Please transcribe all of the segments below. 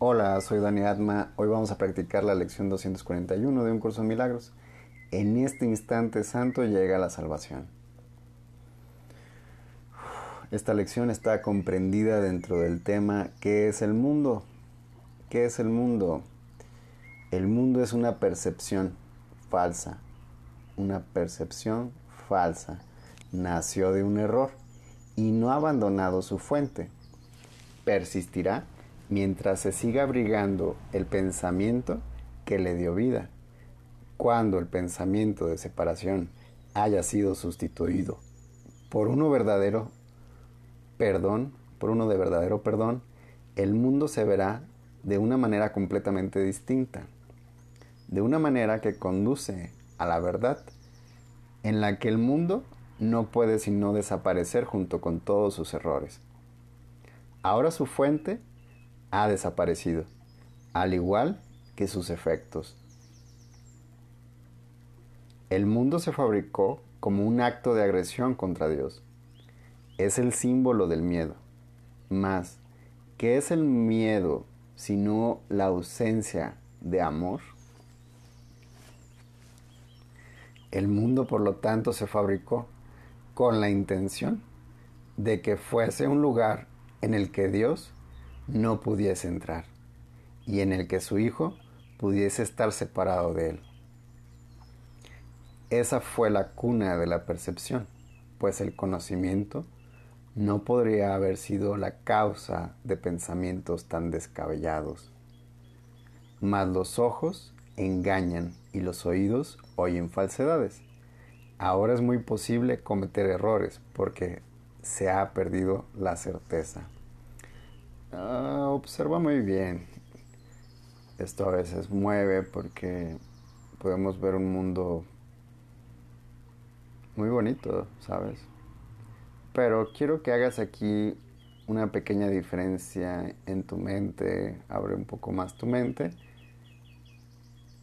Hola, soy Dani Atma. Hoy vamos a practicar la lección 241 de un curso de milagros. En este instante santo llega la salvación. Esta lección está comprendida dentro del tema ¿qué es el mundo? ¿Qué es el mundo? El mundo es una percepción falsa. Una percepción falsa. Nació de un error y no ha abandonado su fuente. Persistirá mientras se siga abrigando el pensamiento que le dio vida. Cuando el pensamiento de separación haya sido sustituido por uno verdadero perdón, por uno de verdadero perdón, el mundo se verá de una manera completamente distinta, de una manera que conduce a la verdad, en la que el mundo no puede sino desaparecer junto con todos sus errores. Ahora su fuente ha desaparecido, al igual que sus efectos. El mundo se fabricó como un acto de agresión contra Dios. Es el símbolo del miedo. Más, ¿qué es el miedo sino la ausencia de amor? El mundo, por lo tanto, se fabricó con la intención de que fuese un lugar en el que Dios no pudiese entrar y en el que su Hijo pudiese estar separado de él. Esa fue la cuna de la percepción, pues el conocimiento no podría haber sido la causa de pensamientos tan descabellados. Mas los ojos engañan y los oídos oyen falsedades. Ahora es muy posible cometer errores porque se ha perdido la certeza. Ah, observa muy bien. Esto a veces mueve porque podemos ver un mundo muy bonito, ¿sabes? Pero quiero que hagas aquí una pequeña diferencia en tu mente, abre un poco más tu mente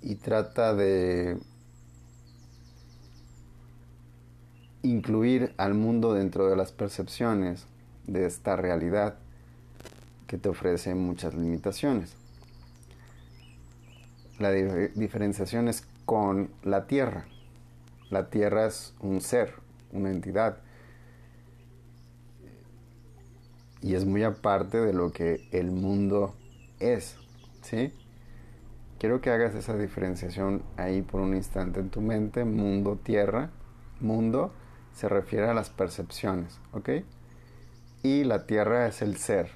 y trata de incluir al mundo dentro de las percepciones de esta realidad que te ofrece muchas limitaciones. La diferenciación es con la tierra. La tierra es un ser, una entidad. Y es muy aparte de lo que el mundo es. ¿Sí? Quiero que hagas esa diferenciación ahí por un instante en tu mente. Mundo, tierra. Mundo se refiere a las percepciones, ¿ok? Y la tierra es el ser,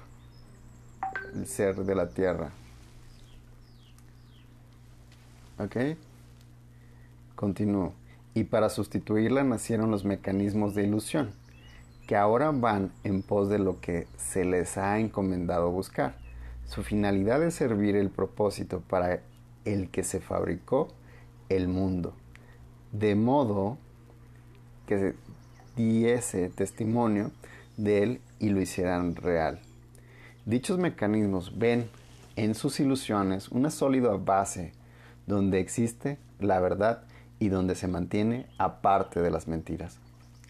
el ser de la tierra. ¿Ok? Continúo. Y para sustituirla nacieron los mecanismos de ilusión, que ahora van en pos de lo que se les ha encomendado buscar. Su finalidad es servir el propósito para el que se fabricó el mundo, de modo que diese testimonio de él y lo hicieran real. Dichos mecanismos ven en sus ilusiones una sólida base donde existe la verdad y donde se mantiene aparte de las mentiras.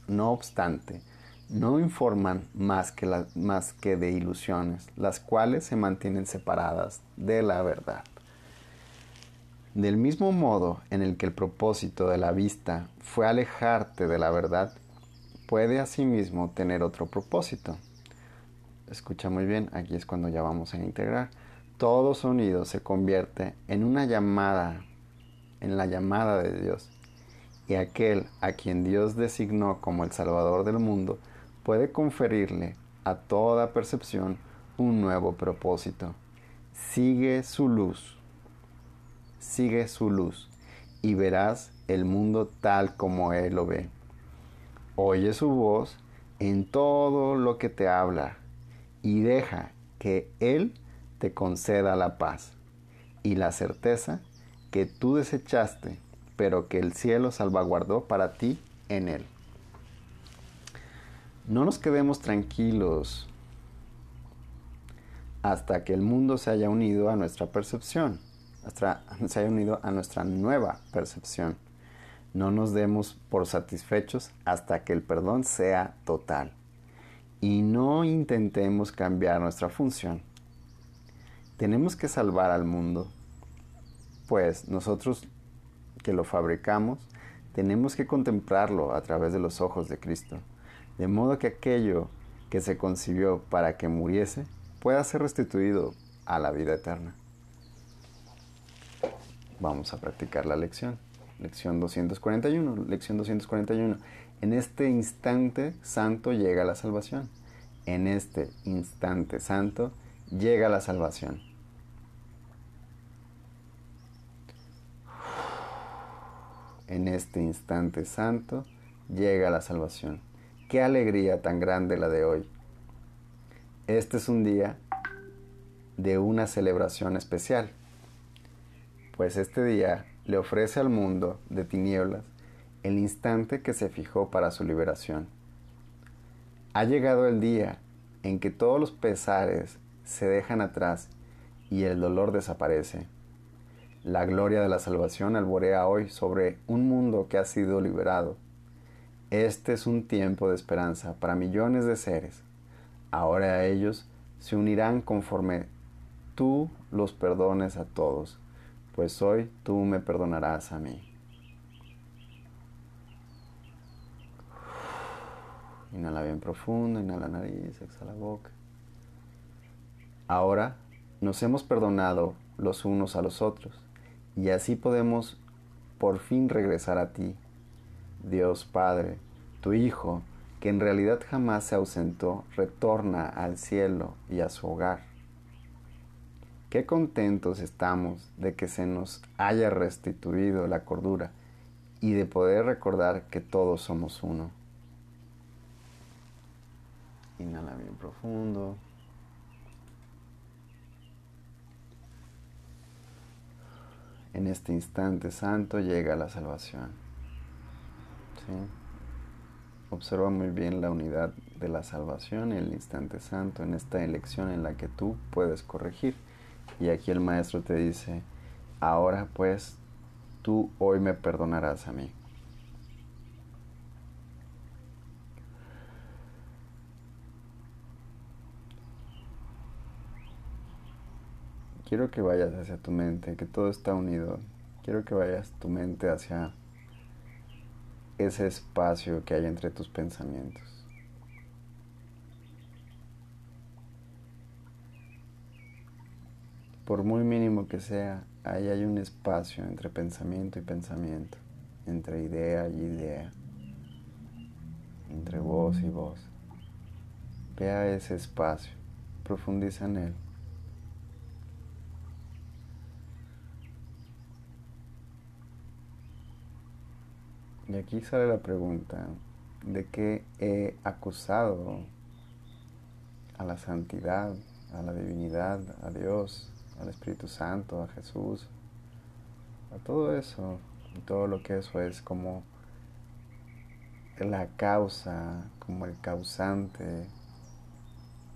No obstante, no informan más que, de ilusiones, las cuales se mantienen separadas de la verdad. Del mismo modo en el que el propósito de la vista fue alejarte de la verdad, puede asimismo tener otro propósito. Escucha muy bien, aquí es cuando ya vamos a integrar. Todo sonido se convierte en una llamada, en la llamada de Dios. Y aquel a quien Dios designó como el Salvador del mundo puede conferirle a toda percepción un nuevo propósito. Sigue su luz sigue su luz y verás el mundo tal como Él lo ve. Oye su voz en todo lo que te habla y deja que Él te conceda la paz y la certeza que tú desechaste, pero que el cielo salvaguardó para ti en Él. No nos quedemos tranquilos hasta que el mundo se haya unido a nuestra percepción se haya unido a nuestra nueva percepción. No nos demos por satisfechos hasta que el perdón sea total. Y no intentemos cambiar nuestra función. tenemos que salvar al mundo, pues nosotros que lo fabricamos, tenemos que contemplarlo a través de los ojos de Cristo, de modo que aquello que se concibió para que muriese pueda ser restituido a la vida eterna. Vamos a practicar la lección. Lección 241, lección 241. En este instante santo llega la salvación. En este instante santo llega la salvación. En este instante santo llega la salvación. Qué alegría tan grande la de hoy. Este es un día de una celebración especial, pues este día le ofrece al mundo de tinieblas el instante que se fijó para su liberación. Ha llegado el día en que todos los pesares se dejan atrás y el dolor desaparece. La gloria de la salvación alborea hoy sobre un mundo que ha sido liberado. Este es un tiempo de esperanza para millones de seres. Ahora ellos se unirán conforme tú los perdones a todos, pues hoy tú me perdonarás a mí. Inhala bien profundo, inhala nariz, exhala boca. Ahora nos hemos perdonado los unos a los otros y así podemos por fin regresar a ti, Dios Padre, tu Hijo, que en realidad jamás se ausentó, retorna al cielo y a su hogar. Qué contentos estamos de que se nos haya restituido la cordura y de poder recordar que todos somos uno. Inhala bien profundo. En este instante santo llega la salvación. Observa muy bien la unidad de la salvación el instante santo, en esta elección en la que tú puedes corregir. Y aquí el maestro te dice, ahora pues tú hoy me perdonarás a mí. Quiero que vayas hacia tu mente, que todo está unido. Quiero que vayas tu mente hacia ese espacio que hay entre tus pensamientos. Por muy mínimo que sea, ahí hay un espacio entre pensamiento y pensamiento, entre idea y idea, entre voz y voz. Vea ese espacio, profundiza en él. Y aquí sale la pregunta, ¿de qué he acusado a la santidad, a la divinidad, a Dios, al Espíritu Santo, a Jesús, a todo eso, todo lo que eso es como la causa, como el causante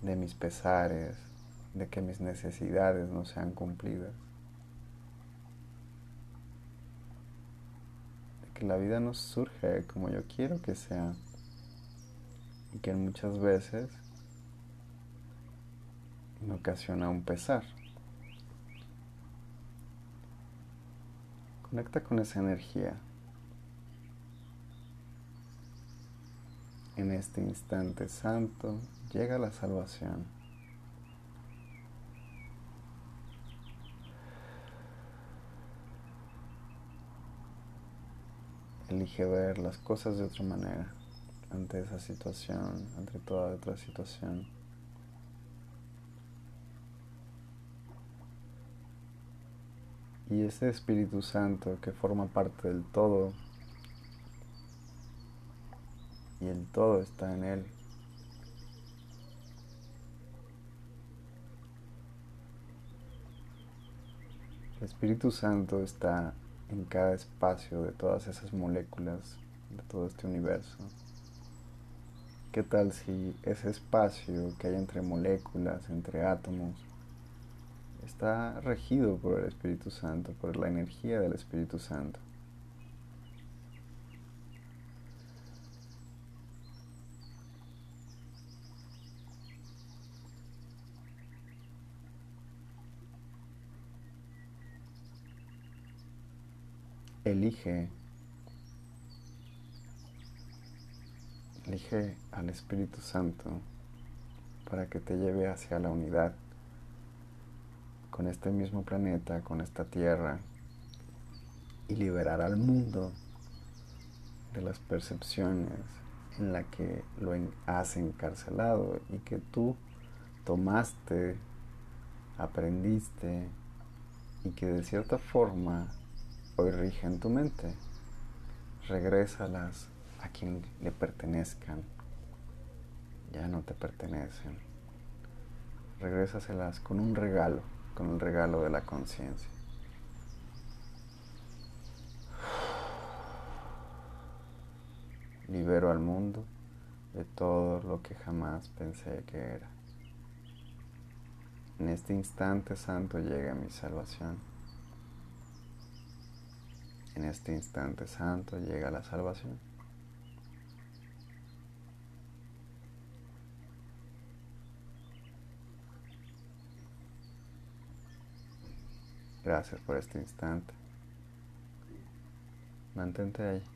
de mis pesares, de que mis necesidades no sean cumplidas? La vida no surge como yo quiero que sea y que muchas veces me ocasiona un pesar. Conecta con esa energía. En este instante santo llega la salvación. Elige ver las cosas de otra manera ante esa situación, ante toda otra situación. Y ese Espíritu Santo que forma parte del todo, y el todo está en Él. El Espíritu Santo está en cada espacio de todas esas moléculas, de todo este universo. ¿Qué tal si ese espacio que hay entre moléculas, entre átomos, está regido por el Espíritu Santo, por la energía del Espíritu Santo? Elige, elige al Espíritu Santo para que te lleve hacia la unidad con este mismo planeta, con esta tierra, y liberar al mundo de las percepciones en la que lo has encarcelado y que tú tomaste, aprendiste y que de cierta forma hoy rigen tu mente. Regrésalas a quien le pertenezcan. Ya no te pertenecen. Regrésaselas con un regalo, con el regalo de la conciencia. libero al mundo de todo lo que jamás pensé que era. En este instante santo llega mi salvación. En este instante santo llega la salvación. Gracias por este instante. Mantente ahí.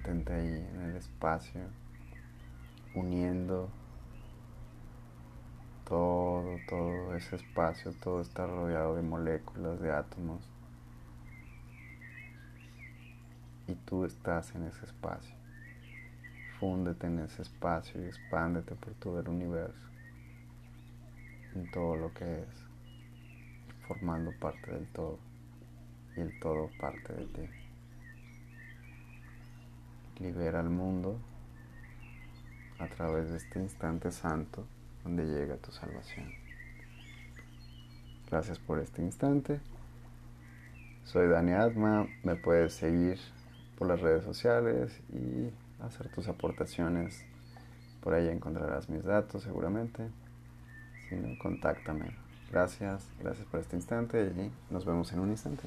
Mantente ahí en el espacio, uniendo todo, todo ese espacio, todo está rodeado de moléculas, de átomos. Y tú estás en ese espacio. Fúndete en ese espacio y expándete por todo el universo, en todo lo que es, formando parte del todo y el todo parte de ti libera al mundo a través de este instante santo donde llega tu salvación. Gracias por este instante. Soy Dani Atma, me puedes seguir por las redes sociales y hacer tus aportaciones. Por ahí encontrarás mis datos seguramente. Si no, contáctame. Gracias, gracias por este instante y nos vemos en un instante.